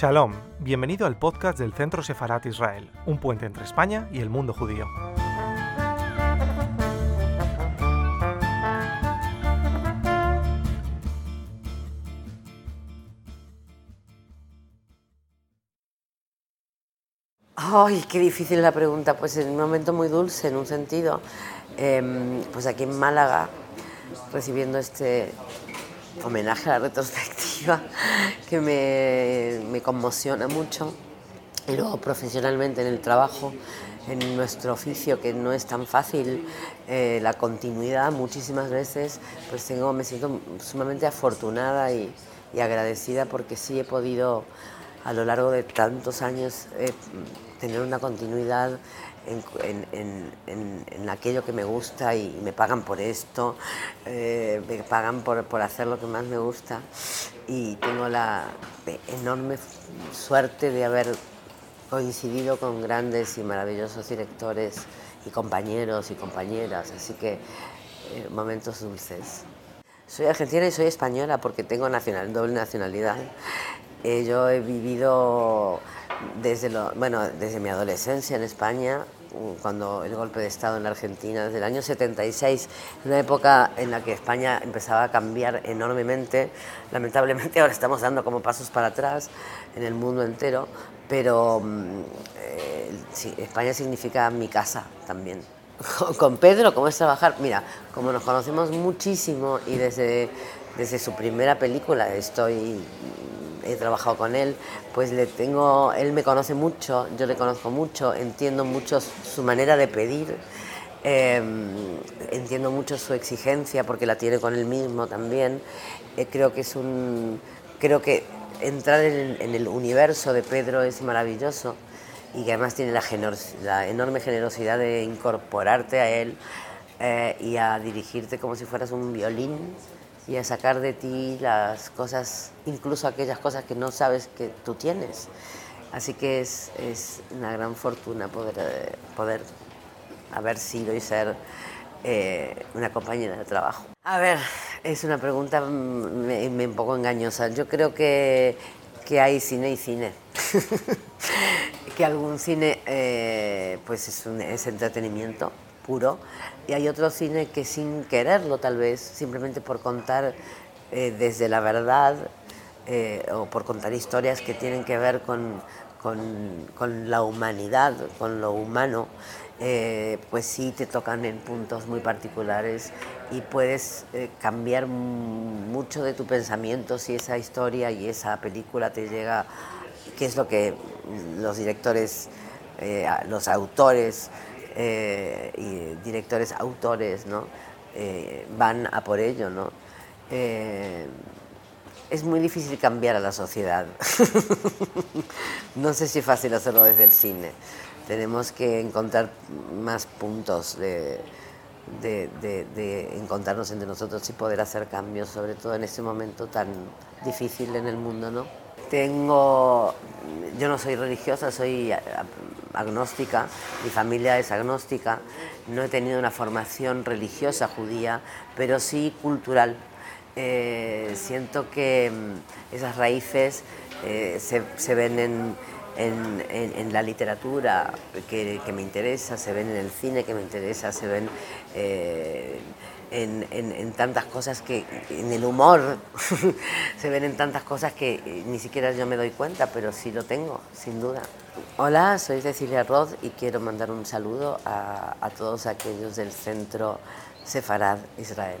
Shalom, bienvenido al podcast del Centro Sefarat Israel, un puente entre España y el mundo judío. Ay, qué difícil la pregunta. Pues en un momento muy dulce, en un sentido. Em, pues aquí en Málaga, recibiendo este homenaje a la retrospectiva que me, conmociona mucho. Y luego profesionalmente en el trabajo, en nuestro oficio, que no es tan fácil, eh, la continuidad muchísimas veces, pues tengo, me siento sumamente afortunada y, agradecida porque sí he podido a lo largo de tantos años eh, tener una continuidad en, aquello que me gusta y me pagan por esto, eh, me pagan por, por, hacer lo que más me gusta y tengo la enorme suerte de haber coincidido con grandes y maravillosos directores y compañeros y compañeras, así que eh, momentos dulces. Soy argentina y soy española porque tengo nacional, doble nacionalidad. Eh, yo he vivido desde, lo, bueno, desde mi adolescencia en España, cuando el golpe de Estado en la Argentina, desde el año 76, una época en la que España empezaba a cambiar enormemente. Lamentablemente ahora estamos dando como pasos para atrás en el mundo entero, pero mm, eh, España significa mi casa también. Con Pedro, ¿cómo es trabajar? Mira, como nos conocemos muchísimo y desde, desde su primera película estoy he trabajado con él, pues le tengo, él me conoce mucho, yo le conozco mucho, entiendo mucho su manera de pedir, em, entiendo mucho su exigencia porque la tiene con él mismo también. Eh, creo que es un, creo que entrar en, el universo de Pedro es maravilloso y que además tiene la, la enorme generosidad de incorporarte a él eh, y a dirigirte como si fueras un violín y a sacar de ti las cosas, incluso aquellas cosas que no sabes que tú tienes. Así que es, es una gran fortuna poder, eh, poder haber sido y ser eh, una compañera de trabajo. A ver, es una pregunta me, un poco engañosa. Yo creo que, que hay cine y cine. que algún cine eh, pues es, un, es entretenimiento puro. Y hay otro cine que sin quererlo tal vez, simplemente por contar eh, desde la verdad eh, o por contar historias que tienen que ver con, con, la humanidad, con lo humano, eh, pues sí te tocan en puntos muy particulares y puedes cambiar mucho de tu pensamiento si esa historia y esa película te llega, que es lo que los directores, los autores, eh, y directores, autores, ¿no? Eh, van a por ello, ¿no? Eh, es muy difícil cambiar a la sociedad. no sé si es fácil hacerlo desde el cine. Tenemos que encontrar más puntos de, encontrarnos entre nosotros y poder hacer cambios, sobre todo en este momento tan difícil en el mundo, ¿no? Tengo, yo no soy religiosa, soy agnóstica, mi familia es agnóstica, no he tenido una formación religiosa judía, pero sí cultural. Eh, siento que mm, esas raíces eh, se, ven en, la literatura que, me interesa, se ven en el cine que me interesa, se ven eh, en, tantas cosas que, en el humor, se ven en tantas cosas que ni siquiera yo me doy cuenta, pero sí lo tengo, sin duda. Hola, soy Cecilia Roth y quiero mandar un saludo a, a todos aquellos del Centro Sefarad Israel.